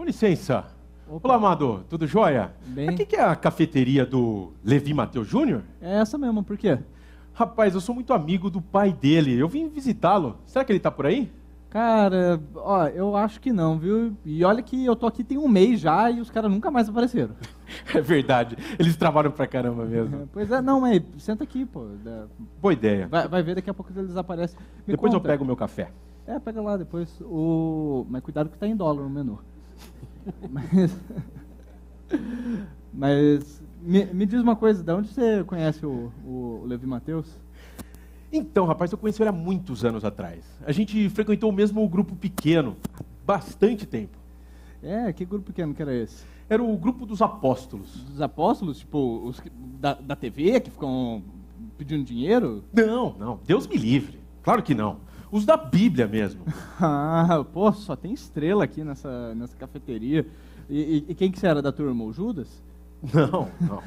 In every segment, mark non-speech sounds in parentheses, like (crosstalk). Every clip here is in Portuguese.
Com licença. Opa. Olá, Amado, tudo jóia? Bem. Aqui que é a cafeteria do Levi Mateus Júnior? É essa mesmo, por quê? Rapaz, eu sou muito amigo do pai dele. Eu vim visitá-lo. Será que ele está por aí? Cara, ó, eu acho que não, viu? E olha que eu tô aqui tem um mês já e os caras nunca mais apareceram. (laughs) É verdade. Eles trabalham pra caramba mesmo. É, pois é, não, mas senta aqui, pô. Boa ideia. Vai, vai ver, daqui a pouco eles aparecem. Me depois conta. eu pego o meu café. É, pega lá depois. O... Mas cuidado que tá em dólar no menu. Mas. mas me, me, diz uma coisa, de onde você conhece o, o Levi Mateus? Então, rapaz, eu conheci ele há muitos anos atrás. A gente frequentou o mesmo grupo pequeno, bastante tempo. É, que grupo pequeno que era esse? Era o grupo dos apóstolos. Dos apóstolos? Tipo, os da, da TV que ficam pedindo dinheiro? Não, não, Deus me livre. Claro que não. Os da Bíblia mesmo. (laughs) ah, pô, só tem estrela aqui nessa, nessa cafeteria. E, e, quem que você era da turma? O Judas? Não, não.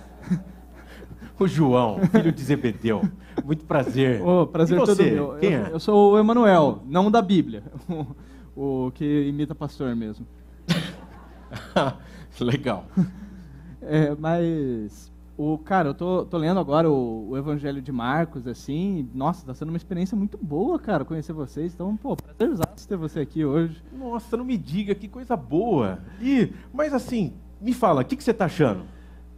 o João, filho de Zebedeu. Muito prazer. Oh, prazer e você? todo meu. Quem eu, é? eu sou o Emanuel, não da Bíblia. (laughs) O, o que imita pastor mesmo. (laughs) Legal. É, mas o cara, eu tô, tô lendo agora o, o, Evangelho de Marcos, assim, nossa, tá sendo uma experiência muito boa, cara, conhecer vocês. Então, pô, prazerzaço ter você aqui hoje. Nossa, não me diga, que coisa boa. E, mas assim, me fala, o que, que você tá achando?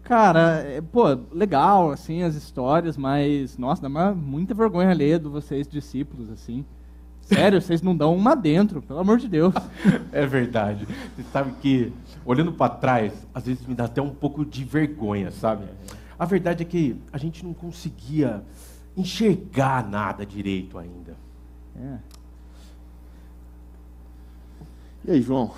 Cara, é, pô, legal, assim, as histórias, mas, nossa, dá uma, muita vergonha ler de vocês, discípulos, assim. Sério, vocês não dão uma dentro, pelo amor de Deus. (laughs) É verdade. Você sabe que, olhando para trás, às vezes me dá até um pouco de vergonha, sabe? A verdade é que a gente não conseguia enxergar nada direito ainda. É. E aí, João?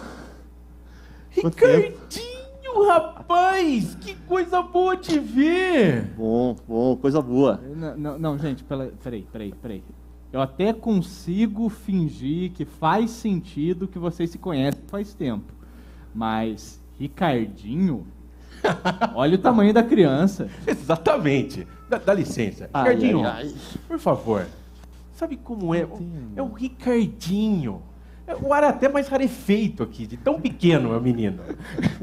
Ricardinho, rapaz! Que coisa boa te ver! Bom, bom, coisa boa. Não, não, não gente, peraí, peraí, peraí. Eu até consigo fingir que faz sentido que vocês se conhecem faz tempo. Mas Ricardinho, (laughs) olha o tamanho da criança. Exatamente. Dá, dá licença. Ai, Ricardinho, ai, ai. por favor. Sabe como é? É o Ricardinho. É, o ar é até mais rarefeito aqui, de tão pequeno é o menino.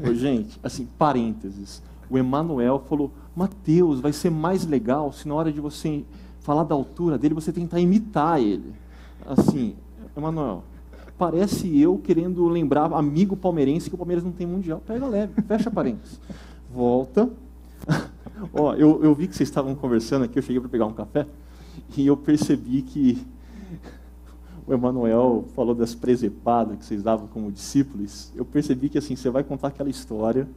Ô, gente, assim, parênteses. O Emanuel falou, Mateus, vai ser mais legal se na hora de você falar da altura dele, você tentar imitar ele. Assim, Emanuel, parece eu querendo lembrar amigo palmeirense que o Palmeiras não tem mundial. Pega leve, fecha parênteses. Volta. (laughs) Ó, eu, eu vi que vocês estavam conversando aqui, eu cheguei para pegar um café, e eu percebi que o Emanuel falou das presepadas que vocês davam como discípulos. Eu percebi que assim, você vai contar aquela história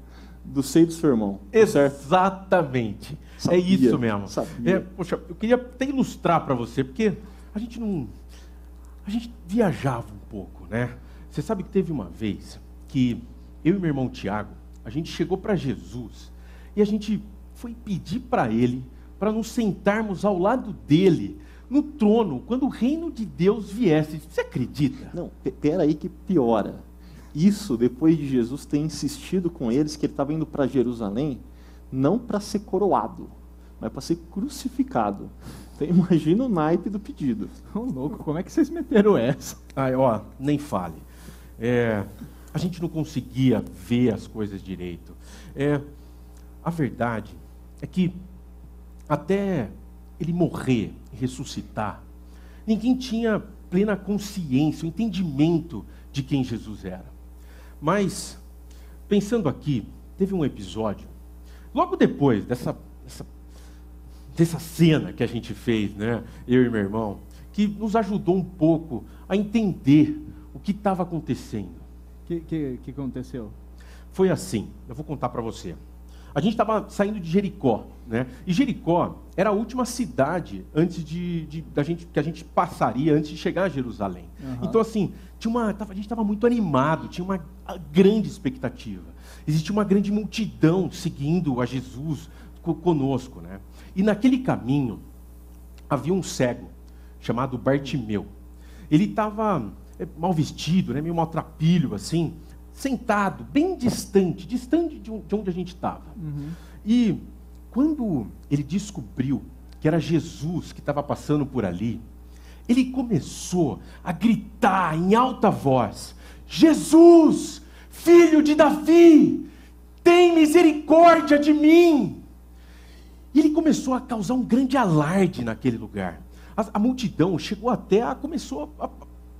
do seio do seu irmão. Tá Exatamente. É sabia, é isso mesmo. Sabia. É, poxa, eu queria até ilustrar para você, porque a gente não. A gente viajava um pouco, né? Você sabe que teve uma vez que eu e meu irmão Tiago, a gente chegou para Jesus e a gente foi pedir para ele para nos sentarmos ao lado dele no trono quando o reino de Deus viesse. Você acredita? Não, pera aí que piora isso depois de Jesus ter insistido com eles que ele estava indo para Jerusalém, não para ser coroado, mas para ser crucificado. Então (laughs) imagina o naipe do pedido. Ô, louco, como é que vocês meteram essa? Ai, ó, nem fale. É, a gente não conseguia ver as coisas direito. É, a verdade é que até ele morrer e ressuscitar, ninguém tinha plena consciência, o entendimento de quem Jesus era. Mas, pensando aqui, teve um episódio, logo depois dessa, dessa, dessa cena que a gente fez, né, eu e meu irmão, que nos ajudou um pouco a entender o que estava acontecendo. O que, que, que aconteceu? Foi assim, eu vou contar para você. A gente estava saindo de Jericó, né? E Jericó era a última cidade antes de, de, da gente que a gente passaria antes de chegar a Jerusalém. Uhum. Então assim, tinha uma, a gente estava muito animado, tinha uma grande expectativa. Existia uma grande multidão seguindo a Jesus conosco, né? E naquele caminho havia um cego chamado Bartimeu. Ele estava é, mal vestido, né, meio maltrapilho assim, sentado, bem distante, distante de onde a gente estava. Uhum. E quando ele descobriu que era Jesus que estava passando por ali, ele começou a gritar em alta voz: Jesus, filho de Davi, tem misericórdia de mim. E ele começou a causar um grande alarde naquele lugar. A, a multidão chegou até a começou a, a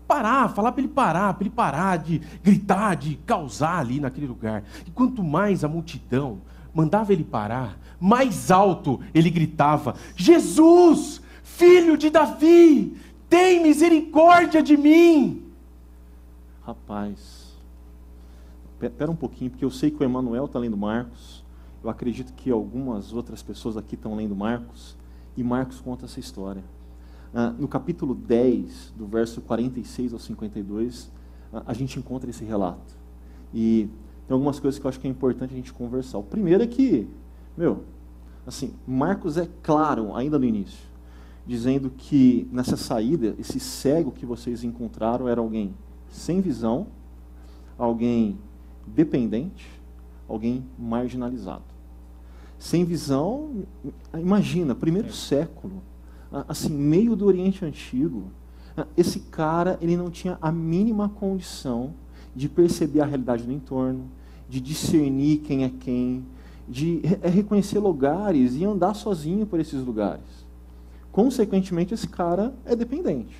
parar, falar para ele parar, para ele parar de gritar, de causar ali naquele lugar. E quanto mais a multidão mandava ele parar, mais alto ele gritava: Jesus, filho de Davi, tem misericórdia de mim. Rapaz, espera um pouquinho, porque eu sei que o Emanuel está lendo Marcos. Eu acredito que algumas outras pessoas aqui estão lendo Marcos. E Marcos conta essa história. Ah, no capítulo 10, do verso 46 ao 52, ah, a gente encontra esse relato. E tem algumas coisas que eu acho que é importante a gente conversar. O primeiro é que, meu, assim, Marcos é claro ainda no início, dizendo que nessa saída, esse cego que vocês encontraram era alguém sem visão, alguém dependente, alguém marginalizado. Sem visão, imagina, primeiro século, assim, meio do Oriente Antigo, esse cara, ele não tinha a mínima condição de perceber a realidade do entorno, de discernir quem é quem, de é reconhecer lugares e andar sozinho por esses lugares. Consequentemente, esse cara é dependente.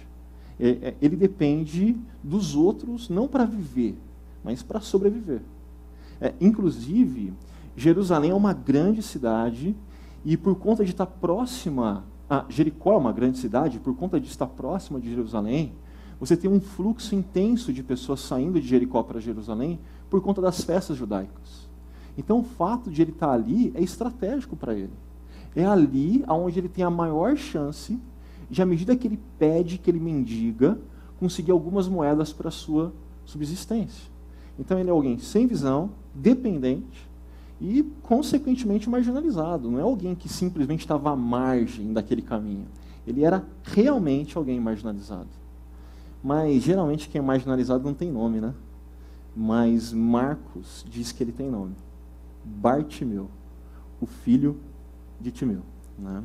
É, é, ele depende dos outros não para viver, mas para sobreviver. É, inclusive, Jerusalém é uma grande cidade e por conta de estar próxima a Jericó é uma grande cidade, por conta de estar próxima de Jerusalém, você tem um fluxo intenso de pessoas saindo de Jericó para Jerusalém por conta das festas judaicas. Então, o fato de ele estar ali é estratégico para ele. É ali onde ele tem a maior chance de, à medida que ele pede, que ele mendiga, conseguir algumas moedas para a sua subsistência. Então, ele é alguém sem visão, dependente e, consequentemente, marginalizado. Não é alguém que simplesmente estava à margem daquele caminho. Ele era realmente alguém marginalizado. Mas, geralmente, quem é marginalizado não tem nome, né? mas Marcos diz que ele tem nome. Bartimeu, o filho de Timeu. Né?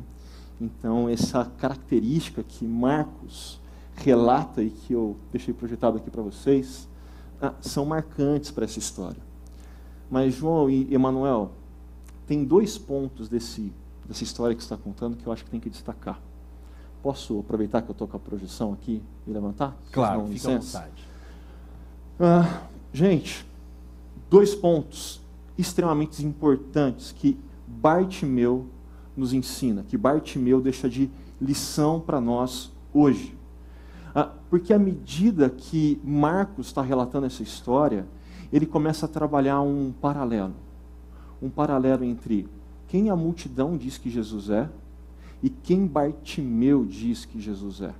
Então, essa característica que Marcos relata e que eu deixei projetado aqui para vocês, são marcantes para essa história. Mas, João e Emanuel, tem dois pontos desse, dessa história que você está contando que eu acho que tem que destacar. Posso aproveitar que eu estou com a projeção aqui e levantar? Claro, fica à vontade. Ah, Gente, dois pontos extremamente importantes que Bartimeu nos ensina, que Bartimeu deixa de lição para nós hoje. Ah, porque à medida que Marcos está relatando essa história, ele começa a trabalhar um paralelo. Um paralelo entre quem a multidão diz que Jesus é e quem Bartimeu diz que Jesus é.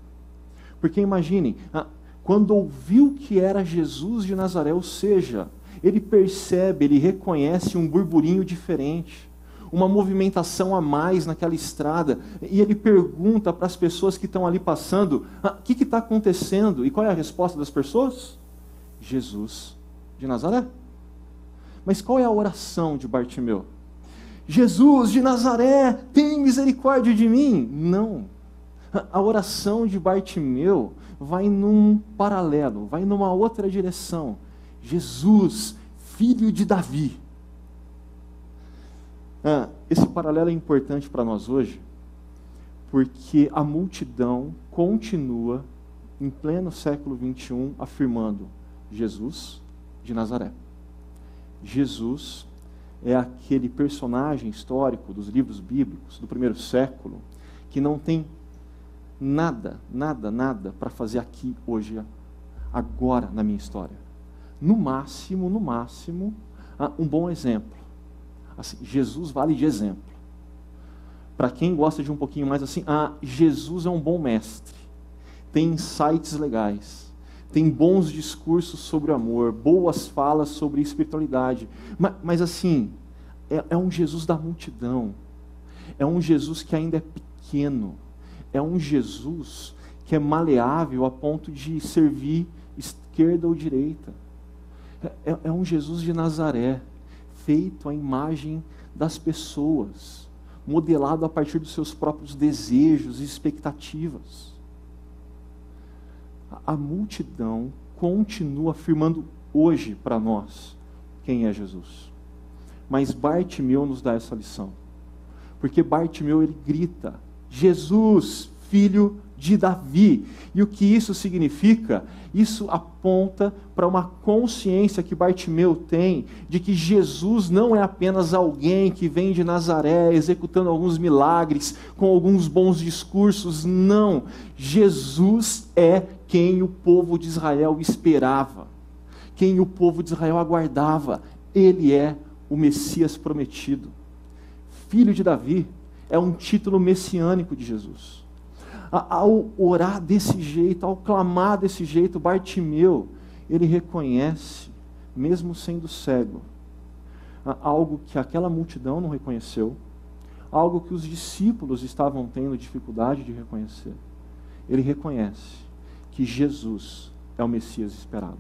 Porque imaginem, ah, quando ouviu que era Jesus de Nazaré, ou seja, ele percebe, ele reconhece um burburinho diferente, uma movimentação a mais naquela estrada, e ele pergunta para as pessoas que estão ali passando: ah, o que está acontecendo? E qual é a resposta das pessoas? Jesus de Nazaré. Mas qual é a oração de Bartimeu? Jesus de Nazaré, tem misericórdia de mim? Não. A oração de Bartimeu vai num paralelo, vai numa outra direção. Jesus, filho de Davi. Ah, esse paralelo é importante para nós hoje, porque a multidão continua, em pleno século 21, afirmando: Jesus de Nazaré. Jesus é aquele personagem histórico dos livros bíblicos do primeiro século que não tem nada, nada, nada para fazer aqui, hoje, agora na minha história. No máximo, no máximo, ah, um bom exemplo. Assim, Jesus vale de exemplo. Para quem gosta de um pouquinho mais assim, ah, Jesus é um bom mestre. Tem insights legais. Tem bons discursos sobre amor, boas falas sobre espiritualidade. Mas, mas assim, é, é um Jesus da multidão. É um Jesus que ainda é pequeno é um Jesus que é maleável a ponto de servir esquerda ou direita. É, é um Jesus de Nazaré, feito à imagem das pessoas, modelado a partir dos seus próprios desejos e expectativas. A multidão continua afirmando hoje para nós quem é Jesus. Mas Bartimeu nos dá essa lição. Porque Bartimeu ele grita: Jesus, filho de Davi. E o que isso significa? Isso aponta para uma consciência que Bartimeu tem de que Jesus não é apenas alguém que vem de Nazaré executando alguns milagres, com alguns bons discursos. Não. Jesus é quem o povo de Israel esperava, quem o povo de Israel aguardava. Ele é o Messias prometido. Filho de Davi é um título messiânico de Jesus ao orar desse jeito, ao clamar desse jeito, Bartimeu, ele reconhece, mesmo sendo cego, algo que aquela multidão não reconheceu, algo que os discípulos estavam tendo dificuldade de reconhecer. Ele reconhece que Jesus é o Messias esperado.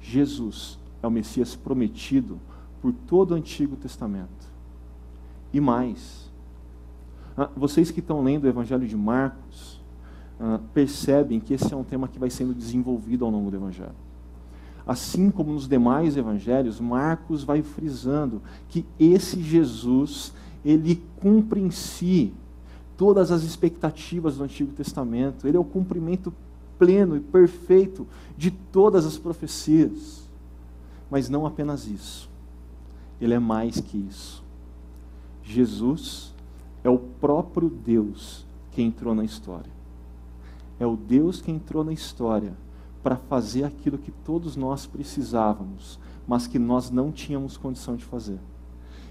Jesus é o Messias prometido por todo o Antigo Testamento. E mais, vocês que estão lendo o Evangelho de Marcos, ah, percebem que esse é um tema que vai sendo desenvolvido ao longo do Evangelho. Assim como nos demais evangelhos, Marcos vai frisando que esse Jesus, ele cumpre em si todas as expectativas do Antigo Testamento. Ele é o cumprimento pleno e perfeito de todas as profecias. Mas não apenas isso. Ele é mais que isso. Jesus é o próprio Deus que entrou na história. É o Deus que entrou na história para fazer aquilo que todos nós precisávamos, mas que nós não tínhamos condição de fazer.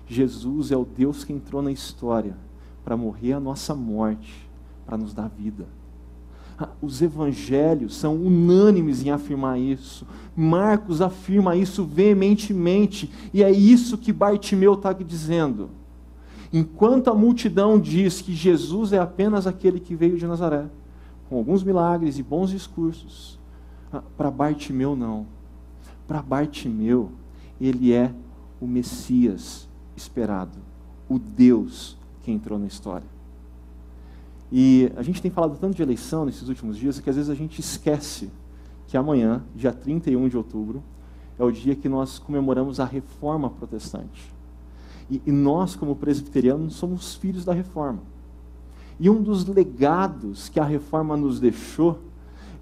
Jesus é o Deus que entrou na história para morrer a nossa morte, para nos dar vida. Ah, os evangelhos são unânimes em afirmar isso. Marcos afirma isso veementemente, e é isso que Bartimeu está dizendo. Enquanto a multidão diz que Jesus é apenas aquele que veio de Nazaré, com alguns milagres e bons discursos, ah, para Bartimeu não. Para Bartimeu, ele é o Messias esperado, o Deus que entrou na história. E a gente tem falado tanto de eleição nesses últimos dias que às vezes a gente esquece que amanhã, dia 31 de outubro, é o dia que nós comemoramos a reforma protestante. E, e nós, como presbiterianos, somos filhos da reforma. E um dos legados que a reforma nos deixou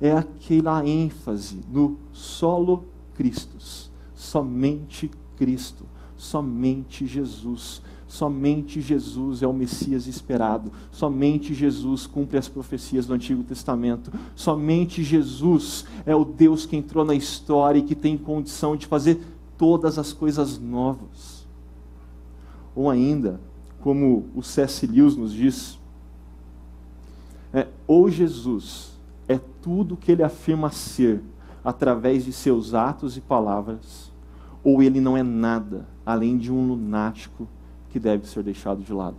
é aquela ênfase no solo Christus, somente Cristo, somente Jesus. Somente Jesus é o Messias esperado. Somente Jesus cumpre as profecias do Antigo Testamento. Somente Jesus é o Deus que entrou na história e que tem condição de fazer todas as coisas novas. Ou ainda, como o C.S. Lewis nos diz, é, ou Jesus é tudo que ele afirma ser através de seus atos e palavras, ou ele não é nada além de um lunático que deve ser deixado de lado.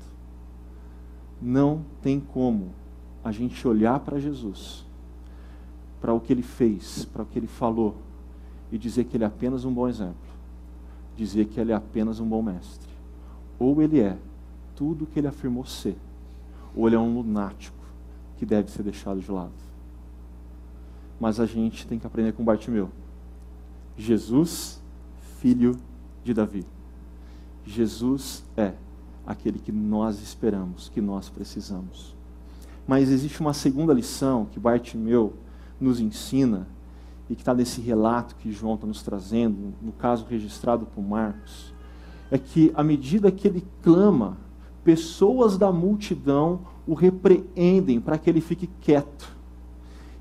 Não tem como a gente olhar para Jesus, para o que ele fez, para o que ele falou, e dizer que ele é apenas um bom exemplo, dizer que ele é apenas um bom mestre. Ou ele é tudo o que ele afirmou ser, ou ele é um lunático que deve ser deixado de lado. Mas a gente tem que aprender com Bartimeu. Jesus, filho de Davi. Jesus é aquele que nós esperamos, que nós precisamos. Mas existe uma segunda lição que Bartimeu nos ensina e que está nesse relato que João está nos trazendo, no caso registrado por Marcos é que, à medida que ele clama, pessoas da multidão o repreendem para que ele fique quieto.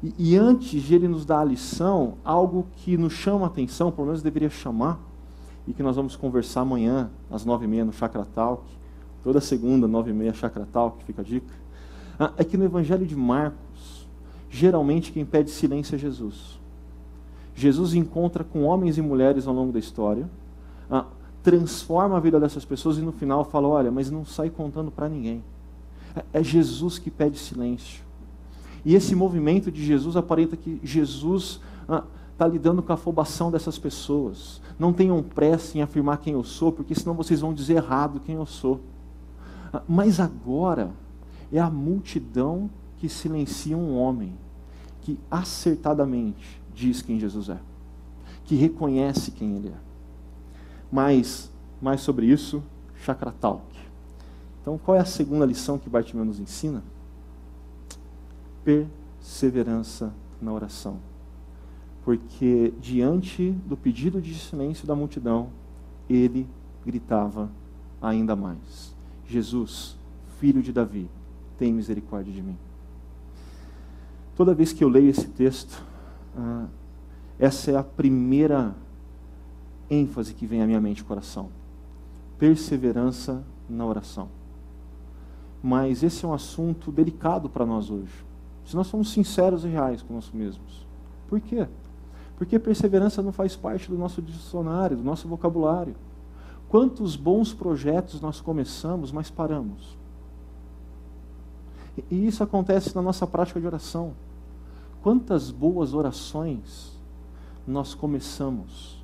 E, e, antes de ele nos dar a lição, algo que nos chama a atenção, pelo menos deveria chamar, e que nós vamos conversar amanhã, às nove e meia, no Chakra Talk, toda segunda, nove e meia, Chakra Talk, fica a dica, ah, é que no Evangelho de Marcos, geralmente quem pede silêncio é Jesus. Jesus encontra com homens e mulheres ao longo da história, ah, transforma a vida dessas pessoas e no final fala: olha, mas não sai contando para ninguém. É, é Jesus que pede silêncio. E esse movimento de Jesus aparenta que Jesus está ah, lidando com a afobação dessas pessoas. Não tenham pressa em afirmar quem eu sou, porque senão vocês vão dizer errado quem eu sou. Ah, mas agora é a multidão que silencia um homem que acertadamente diz quem Jesus é, que reconhece quem ele é. Mais, mais sobre isso, Chakra Talk. Então, qual é a segunda lição que Bartimeu nos ensina? Perseverança na oração. Porque diante do pedido de silêncio da multidão, ele gritava ainda mais: Jesus, filho de Davi, tem misericórdia de mim. Toda vez que eu leio esse texto, ah, essa é a primeira ênfase que vem à minha mente e coração. Perseverança na oração. Mas esse é um assunto delicado para nós hoje. Se nós somos sinceros e reais com nós mesmos. Por quê? Porque perseverança não faz parte do nosso dicionário, do nosso vocabulário. Quantos bons projetos nós começamos, mas paramos? E isso acontece na nossa prática de oração. Quantas boas orações nós começamos,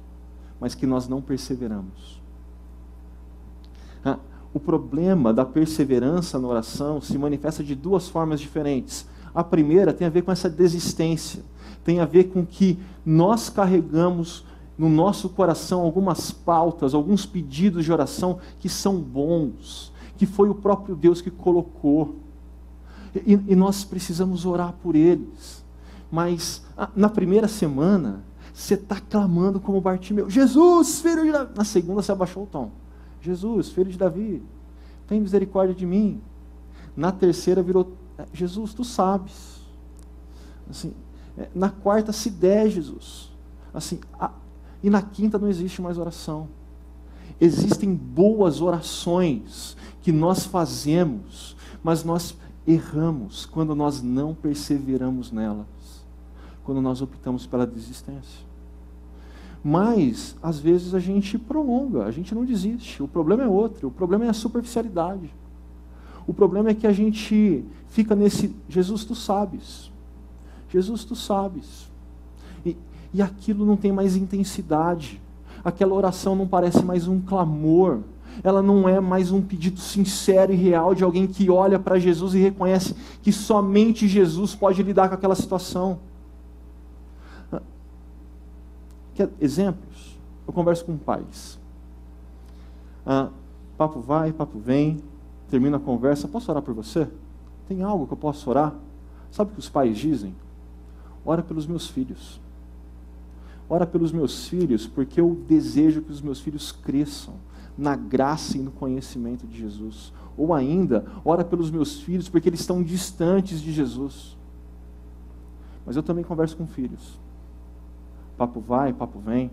mas que nós não perseveramos? Ah, o problema da perseverança na oração se manifesta de duas formas diferentes. A primeira tem a ver com essa desistência, tem a ver com que nós carregamos no nosso coração algumas pautas, alguns pedidos de oração que são bons, que foi o próprio Deus que colocou. E, e nós precisamos orar por eles. Mas na primeira semana, você está clamando como Bartimeu: Jesus, filho de Davi. Na segunda, você abaixou o tom: Jesus, filho de Davi, tem misericórdia de mim. Na terceira, virou: é, Jesus, tu sabes. Assim, é, na quarta, se der, Jesus. Assim, a, e na quinta não existe mais oração. Existem boas orações que nós fazemos, mas nós erramos quando nós não perseveramos nelas, quando nós optamos pela desistência. Mas, às vezes, a gente prolonga, a gente não desiste. O problema é outro, o problema é a superficialidade. O problema é que a gente fica nesse, Jesus, tu sabes. Jesus, tu sabes. E, e aquilo não tem mais intensidade. Aquela oração não parece mais um clamor, ela não é mais um pedido sincero e real de alguém que olha para Jesus e reconhece que somente Jesus pode lidar com aquela situação. Quer exemplos? Eu converso com pais. Ah, papo vai, papo vem, termina a conversa. Posso orar por você? Tem algo que eu possa orar? Sabe o que os pais dizem? Ora pelos meus filhos. Ora pelos meus filhos, porque eu desejo que os meus filhos cresçam na graça e no conhecimento de Jesus. Ou ainda, ora pelos meus filhos, porque eles estão distantes de Jesus. Mas eu também converso com filhos. Papo vai, papo vem.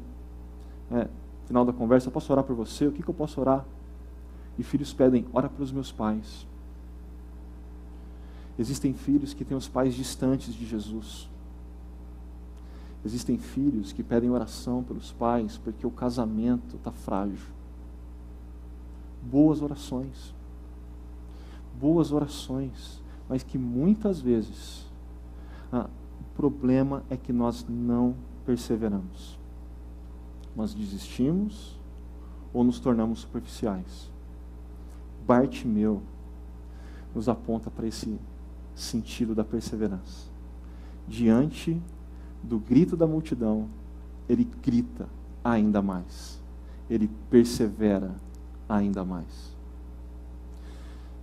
É, final da conversa, posso orar por você? O que, que eu posso orar? E filhos pedem, ora pelos meus pais. Existem filhos que têm os pais distantes de Jesus. Existem filhos que pedem oração pelos pais porque o casamento está frágil boas orações. Boas orações, mas que muitas vezes ah, o problema é que nós não perseveramos. Nós desistimos ou nos tornamos superficiais. Bartimeu nos aponta para esse sentido da perseverança. Diante do grito da multidão, ele grita ainda mais. Ele persevera ainda mais.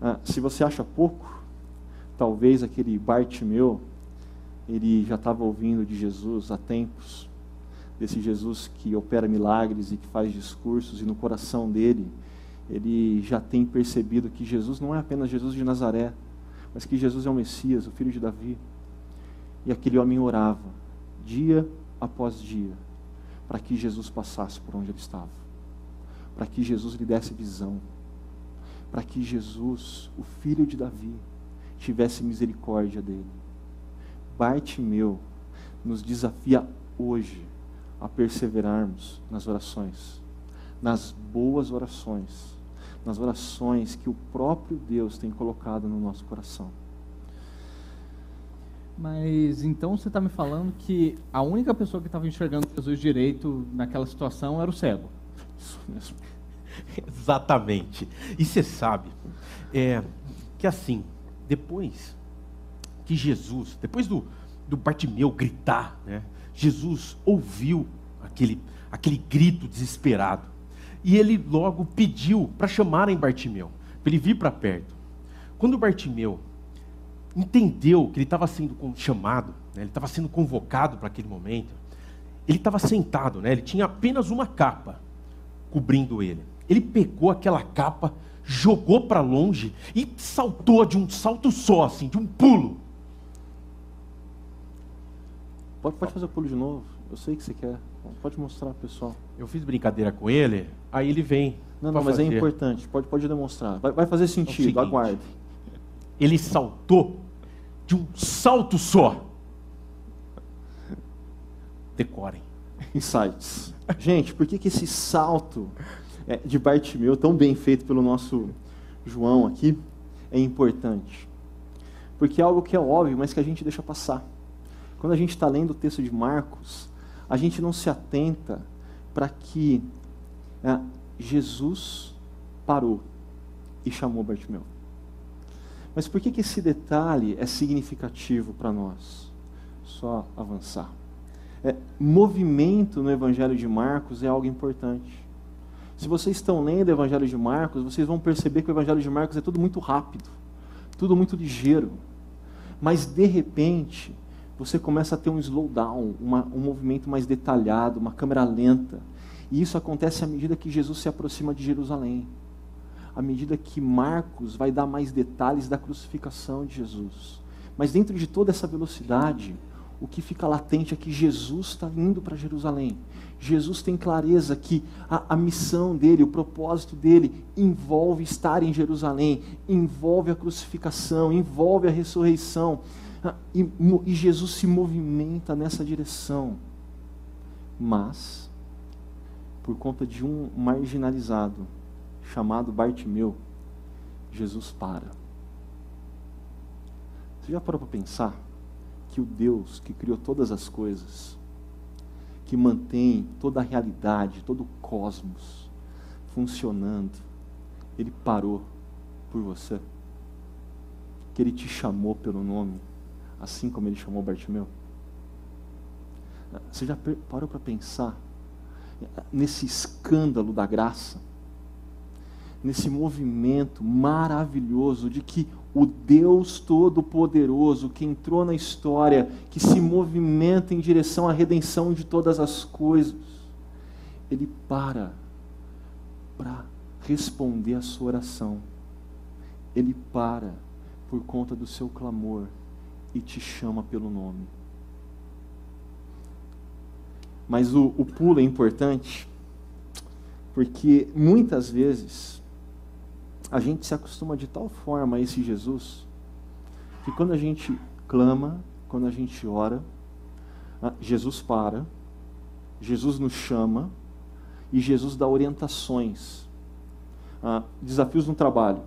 Ah, se você acha pouco, talvez aquele Bartimeu, ele já estava ouvindo de Jesus há tempos, desse Jesus que opera milagres e que faz discursos, e no coração dele, ele já tem percebido que Jesus não é apenas Jesus de Nazaré, mas que Jesus é o Messias, o filho de Davi. E aquele homem orava, dia após dia, para que Jesus passasse por onde ele estava para que Jesus lhe desse visão, para que Jesus, o filho de Davi, tivesse misericórdia dele. Bartimeu nos desafia hoje a perseverarmos nas orações, nas boas orações, nas orações que o próprio Deus tem colocado no nosso coração. Mas então você está me falando que a única pessoa que estava enxergando Jesus direito naquela situação era o cego. Isso mesmo. (laughs) Exatamente. E você sabe é, que assim, depois que Jesus, depois do, do Bartimeu gritar, né, Jesus ouviu aquele, aquele grito desesperado. E ele logo pediu para chamarem Bartimeu, para ele vir para perto. Quando Bartimeu entendeu que ele estava sendo chamado, né, ele estava sendo convocado para aquele momento, ele estava sentado, né, ele tinha apenas uma capa cobrindo ele. Ele pegou aquela capa, jogou para longe e saltou de um salto só, assim, de um pulo. Pode, pode fazer o pulo de novo. Eu sei que você quer. Pode mostrar, pessoal. Eu fiz brincadeira com ele, aí ele vem. Não, não, mas é fazer. é importante. Pode, pode demonstrar. Vai, vai fazer sentido, é seguinte, aguarde. Ele saltou de um salto só. Decorem. Insights. Gente, por que, que esse salto é, de Bartimeu, tão bem feito pelo nosso João aqui, é importante? Porque é algo que é óbvio, mas que a gente deixa passar. Quando a gente está lendo o texto de Marcos, a gente não se atenta para que é, Jesus parou e chamou Bartimeu. Mas por que, que esse detalhe é significativo para nós? Só avançar. É, movimento no Evangelho de Marcos é algo importante. Se vocês estão lendo o Evangelho de Marcos, vocês vão perceber que o Evangelho de Marcos é tudo muito rápido, tudo muito ligeiro. Mas, de repente, você começa a ter um slowdown, uma, um movimento mais detalhado, uma câmera lenta. E isso acontece à medida que Jesus se aproxima de Jerusalém. À medida que Marcos vai dar mais detalhes da crucificação de Jesus. Mas dentro de toda essa velocidade, o que fica latente é que Jesus está indo para Jerusalém. Jesus tem clareza que a, a, missão dele, o propósito dele, envolve estar em Jerusalém, envolve a crucificação, envolve a ressurreição. Ah, e, e Jesus se movimenta nessa direção. Mas, por conta de um marginalizado chamado Bartimeu, Jesus para. Você já parou para pensar que o Deus que criou todas as coisas, que mantém toda a realidade, todo o cosmos funcionando, ele parou por você? Que ele te chamou pelo nome? Assim como ele chamou Bartimeu? Você já parou para pensar nesse escândalo da graça? Nesse movimento maravilhoso de que o Deus Todo-Poderoso, que entrou na história, que se movimenta em direção à redenção de todas as coisas, ele para para responder a sua oração. Ele para por conta do seu clamor e te chama pelo nome. Mas o, o pulo é importante, porque muitas vezes a gente se acostuma de tal forma a esse Jesus, que quando a gente clama, quando a gente ora, ah, Jesus para, Jesus nos chama e Jesus dá orientações. Ah, desafios no trabalho,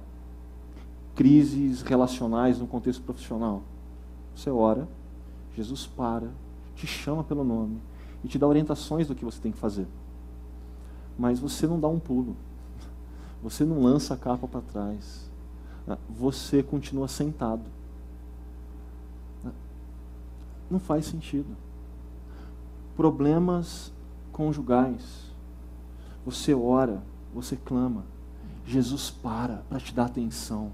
crises relacionais no contexto profissional você ora, Jesus para, te chama pelo nome e te dá orientações do que você tem que fazer. Mas você não dá um pulo. Você não lança a capa para trás. Você continua sentado. Não faz sentido. Problemas conjugais. Você ora, você clama. Jesus para para te dar atenção.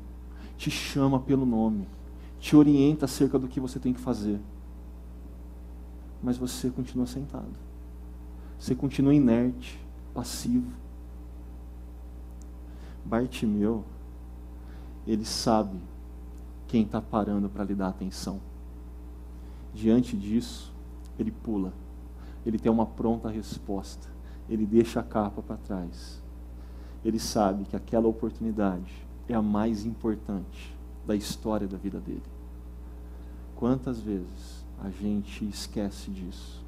Te chama pelo nome te orienta acerca do que você tem que fazer. Mas você continua sentado. Você continua inerte, passivo. Bartimeu, ele sabe quem está parando para lhe dar atenção. Diante disso, ele pula. Ele tem uma pronta resposta. Ele deixa a capa para trás. Ele sabe que aquela oportunidade é a mais importante da história da vida dele. Quantas vezes a gente esquece disso?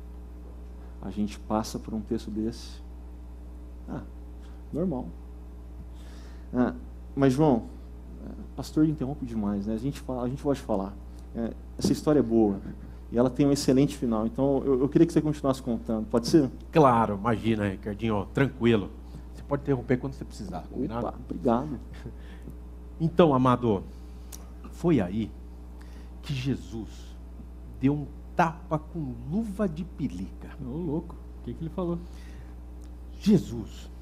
A gente passa por um texto desse. Ah, normal. Ah, mas, João, é, pastor interrompe demais, né? A gente, fala, a gente pode falar. É, essa história é boa. E ela tem um excelente final. Então, eu, eu, queria que você continuasse contando. Pode ser? Claro, imagina, Ricardinho, tranquilo. Você pode interromper quando você precisar. Combinado? Opa, obrigado. Então, amado, foi aí que Jesus deu um tapa com luva de pelica. Ô, louco, o que, que ele falou? Jesus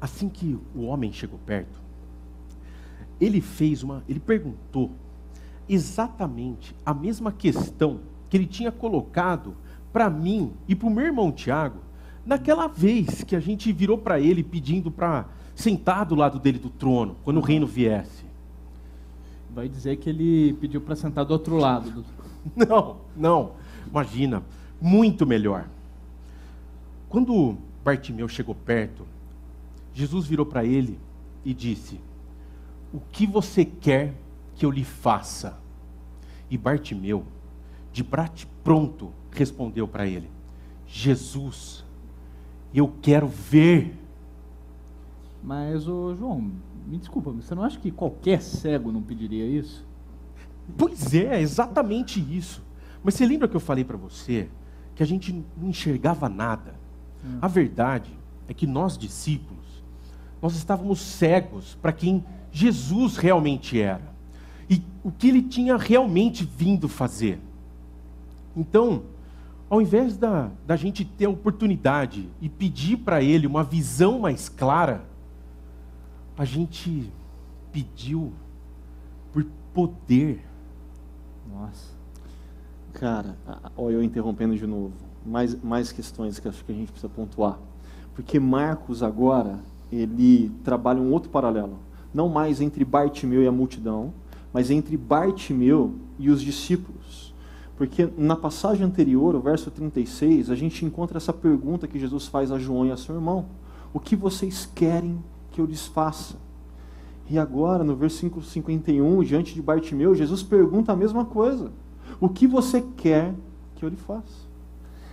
assim que o homem chegou perto, ele fez uma, ele perguntou exatamente a mesma questão que ele tinha colocado para mim e para o meu irmão Tiago, naquela vez que a gente virou para ele pedindo para sentar do lado dele do trono, quando o reino viesse. Vai dizer que ele pediu para sentar do outro lado. Do... (laughs) Não, não. Imagina, muito melhor. Quando Bartimeu chegou perto, Jesus virou para ele e disse: O que você quer que eu lhe faça? E Bartimeu, de bate pronto, respondeu para ele: Jesus, eu quero ver. Mas, ô, João, me desculpa, você não acha que qualquer cego não pediria isso? Pois é, exatamente isso. Mas você lembra que eu falei para você que a gente não enxergava nada? Hum. A verdade é que nós, discípulos, nós estávamos cegos para quem Jesus realmente era e o que ele tinha realmente vindo fazer. Então, ao invés da, da gente ter a oportunidade e pedir para ele uma visão mais clara, a gente pediu por poder. Nossa. Cara, olha eu interrompendo de novo. Mais, mais questões que acho que a gente precisa pontuar. Porque Marcos agora, ele trabalha um outro paralelo. Não mais entre Bartimeu e a multidão, mas entre Bartimeu e os discípulos. Porque na passagem anterior, o verso 36, a gente encontra essa pergunta que Jesus faz a João e a seu irmão: O que vocês querem que eu lhes faça? E agora, no versículo 51, diante de Bartimeu, Jesus pergunta a mesma coisa: O que você quer que eu lhe faça?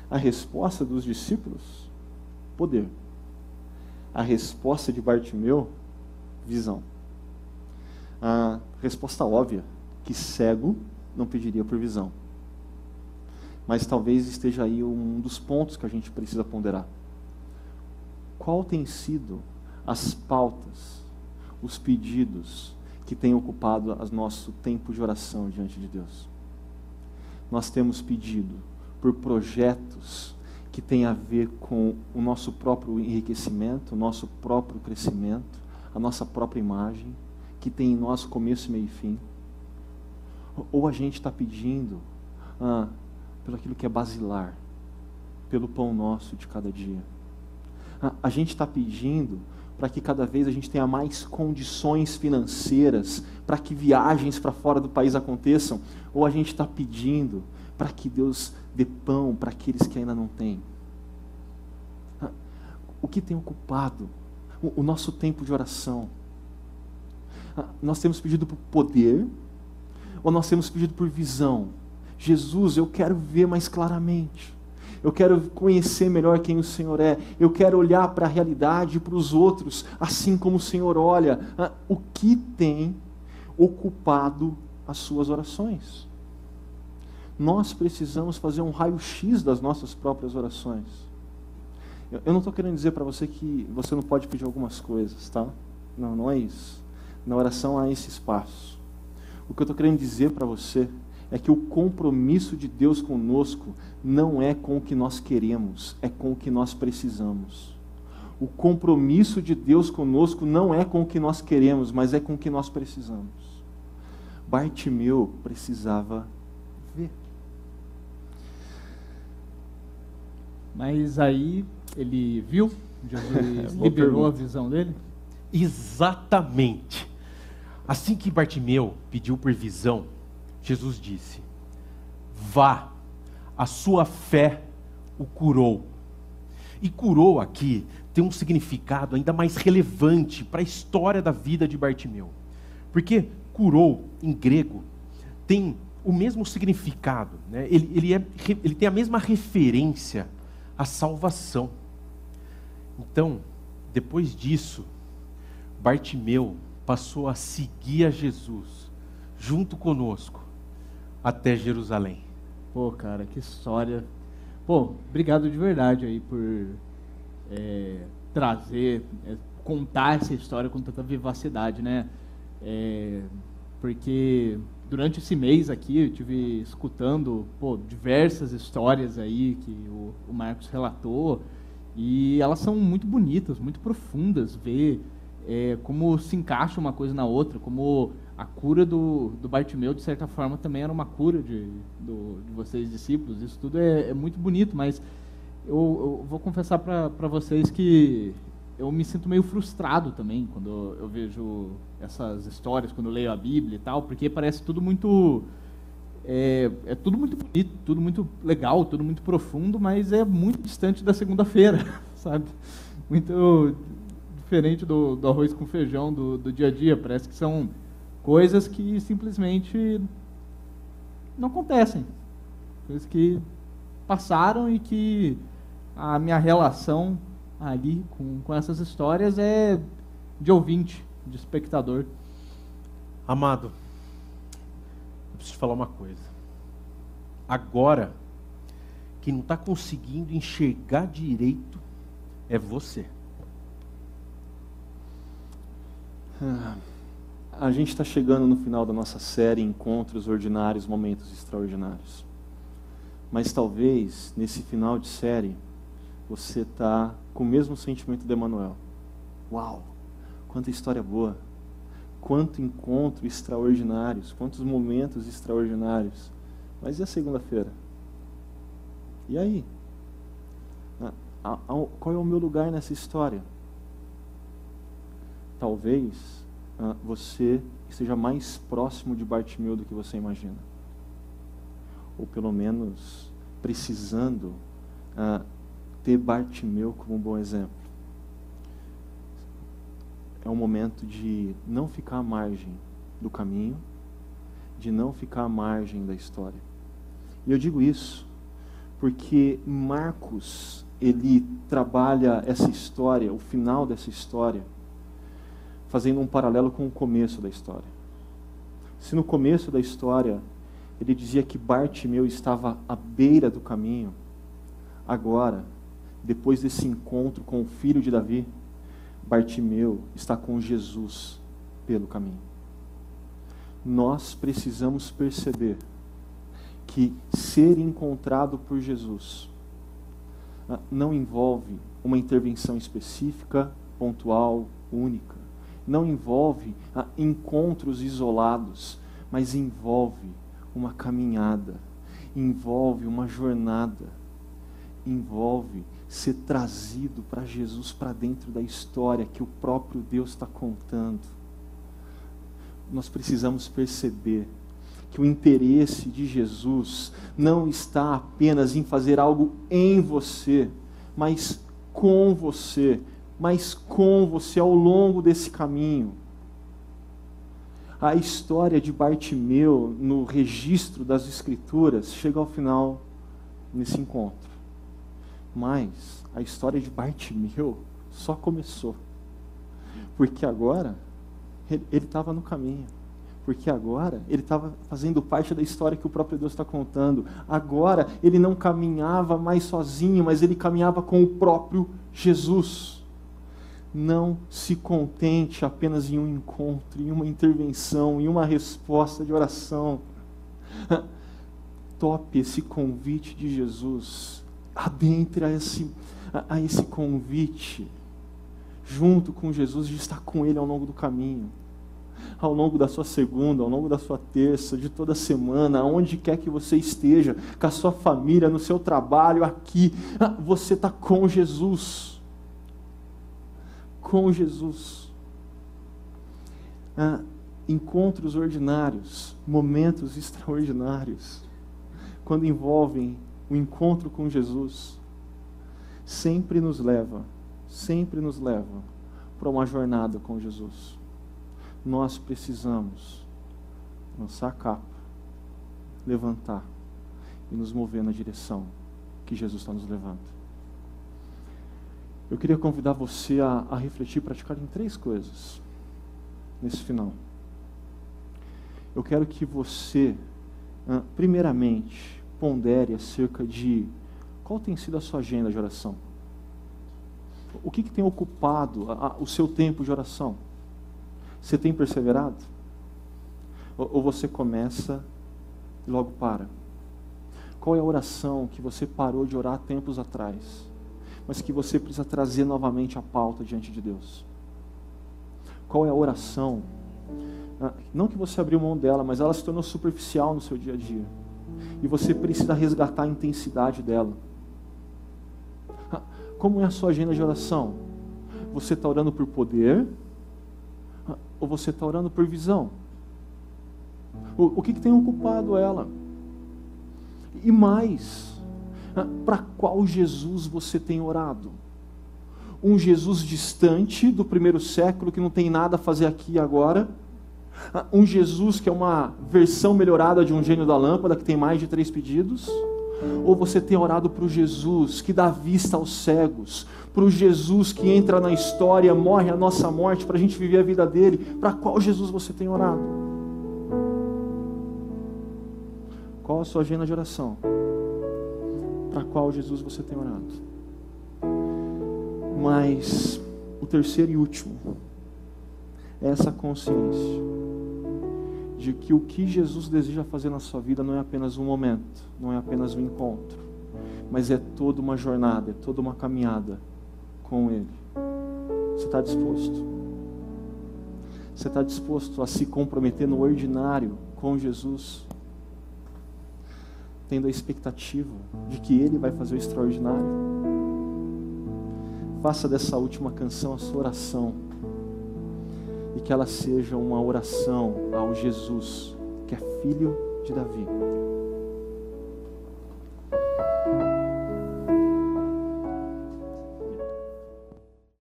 A resposta dos discípulos: Poder. A resposta de Bartimeu: Visão. A resposta óbvia: que cego não pediria por visão. Mas talvez esteja aí um dos pontos que a gente precisa ponderar. Qual tem sido as pautas, os pedidos que têm ocupado o nosso tempo de oração diante de Deus? Nós temos pedido por projetos que têm a ver com o nosso próprio enriquecimento, o nosso próprio crescimento, a nossa própria imagem, que tem em nós começo, meio e fim. Ou a gente está pedindo ah, pelo aquilo que é basilar, pelo pão nosso de cada dia. A, a gente está pedindo para que cada vez a gente tenha mais condições financeiras para que viagens para fora do país aconteçam, ou a gente está pedindo para que Deus dê pão para aqueles que ainda não têm. O que tem ocupado o, nosso tempo de oração? Nós temos pedido por poder, ou nós temos pedido por visão? Jesus, eu quero ver mais claramente. Eu quero conhecer melhor quem o Senhor é. Eu quero olhar para a realidade e para os outros, assim como o Senhor olha. Ah, o que tem ocupado as suas orações? Nós precisamos fazer um raio-x das nossas próprias orações. Eu não estou querendo dizer para você que você não pode pedir algumas coisas, tá? Não, não é isso. Na oração há esse espaço. O que eu estou querendo dizer para você é que o compromisso de Deus conosco não é com o que nós queremos, é com o que nós precisamos. O compromisso de Deus conosco não é com o que nós queremos, mas é com o que nós precisamos. Bartimeu precisava ver. Mas aí ele viu, Jesus (laughs) liberou a visão dele? Exatamente. Assim que Bartimeu pediu por visão, Jesus disse: Vá, a sua fé o curou. E curou aqui tem um significado ainda mais relevante para a história da vida de Bartimeu. Porque curou, em grego, tem o mesmo significado, né? ele, ele, é, ele tem a mesma referência à salvação. Então, depois disso, Bartimeu passou a seguir a Jesus junto conosco até Jerusalém. Pô, cara, que história. Pô, obrigado de verdade aí por é, trazer, é, contar essa história com tanta vivacidade, né? É, porque durante esse mês aqui eu tive escutando pô, diversas histórias aí que o, o Marcos relatou E elas são muito bonitas, muito profundas, ver é, como se encaixa uma coisa na outra, como a cura do, do Bartimeu, de certa forma, também era uma cura de, do, de vocês, discípulos. Isso tudo é, é muito bonito, mas eu, eu vou confessar para vocês que eu me sinto meio frustrado também quando eu vejo essas histórias, quando eu leio a Bíblia e tal, porque parece tudo muito. É, é tudo muito bonito, tudo muito legal, tudo muito profundo, mas é muito distante da segunda-feira, (laughs) sabe? Muito diferente do, do, arroz com feijão do, do dia a dia. Parece que são coisas que simplesmente não acontecem. Coisas que passaram e que a minha relação ali com, com essas histórias é de ouvinte, de espectador. Amado, eu preciso te falar uma coisa. Agora, quem não está conseguindo enxergar direito é você. Ah, a gente está chegando no final da nossa série Encontros Ordinários, Momentos Extraordinários. Mas talvez, nesse final de série, você está com o mesmo sentimento de Emanuel. Uau! Quanta história boa! Quanto encontro extraordinários, quantos momentos extraordinários. Mas e a segunda-feira? E aí? Qual é o meu lugar nessa história? Talvez ah, você esteja mais próximo de Bartimeu do que você imagina. Ou pelo menos precisando uh, ter Bartimeu como um bom exemplo. É um momento de não ficar à margem do caminho, de não ficar à margem da história. E eu digo isso porque Marcos, ele trabalha essa história, o final dessa história, fazendo um paralelo com o começo da história. Se no começo da história ele dizia que Bartimeu estava à beira do caminho, agora depois desse encontro com o filho de Davi, Bartimeu está com Jesus pelo caminho. Nós precisamos perceber que ser encontrado por Jesus ah, não envolve uma intervenção específica, pontual, única. Não envolve ah, encontros isolados, mas envolve uma caminhada, envolve uma jornada, envolve ser trazido para Jesus para dentro da história que o próprio Deus está contando. Nós precisamos perceber que o interesse de Jesus não está apenas em fazer algo em você, mas com você, mas com você ao longo desse caminho. A história de Bartimeu no registro das Escrituras chega ao final nesse encontro. Mas a história de Bartimeu só começou. Porque agora ele estava no caminho. Porque agora ele estava fazendo parte da história que o próprio Deus está contando. Agora ele não caminhava mais sozinho, mas ele caminhava com o próprio Jesus. Não se contente apenas em um encontro, em uma intervenção, em uma resposta de oração. (laughs) Tope esse convite de Jesus adentre a esse, a, a esse convite, junto com Jesus, de estar com Ele ao longo do caminho ao longo da sua segunda, ao longo da sua terça, de toda semana, aonde quer que você esteja, com a sua família, no seu trabalho, aqui, ah, você está com Jesus. Com Jesus. Ah, encontros ordinários, momentos (laughs) extraordinários, quando envolvem o encontro com Jesus sempre nos leva, sempre nos leva para uma jornada com Jesus. Nós precisamos lançar a capa, levantar e nos mover na direção que Jesus está nos levando. Eu queria convidar você a, a refletir, praticar em três coisas nesse final. Eu quero que você, ah, primeiramente, pondere acerca de qual tem sido a sua agenda de oração. O que, que tem ocupado a, a, o seu tempo de oração? Você tem perseverado? Ou, ou você começa e logo para? Qual é a oração que você parou de orar tempos atrás? Mas que você precisa trazer novamente a pauta diante de Deus. Qual é a oração? Ah, não que você abriu mão dela, mas ela se tornou superficial no seu dia a dia. E você precisa resgatar a intensidade dela. Ah, como é a sua agenda de oração? Você está orando por poder? Ah, ou você está orando por visão? O, o que, que tem ocupado ela? E mais, para qual Jesus você tem orado? Um Jesus distante do primeiro século que não tem nada a fazer aqui e agora? Um Jesus que é uma versão melhorada de um gênio da lâmpada que tem mais de três pedidos? Ou você tem orado para o Jesus que dá vista aos cegos, para o Jesus que entra na história, morre a nossa morte para a gente viver a vida dele? Para qual Jesus você tem orado? Qual a sua agenda de oração? Para qual Jesus você tem orado. Mas o terceiro e último é essa consciência de que o que Jesus deseja fazer na sua vida não é apenas um momento, não é apenas um encontro, mas é toda uma jornada, é toda uma caminhada com Ele. Você está disposto? Você está disposto a se comprometer no ordinário com Jesus? Tendo a expectativa de que Ele vai fazer o extraordinário. Faça dessa última canção a sua oração e que ela seja uma oração ao Jesus, que é filho de Davi.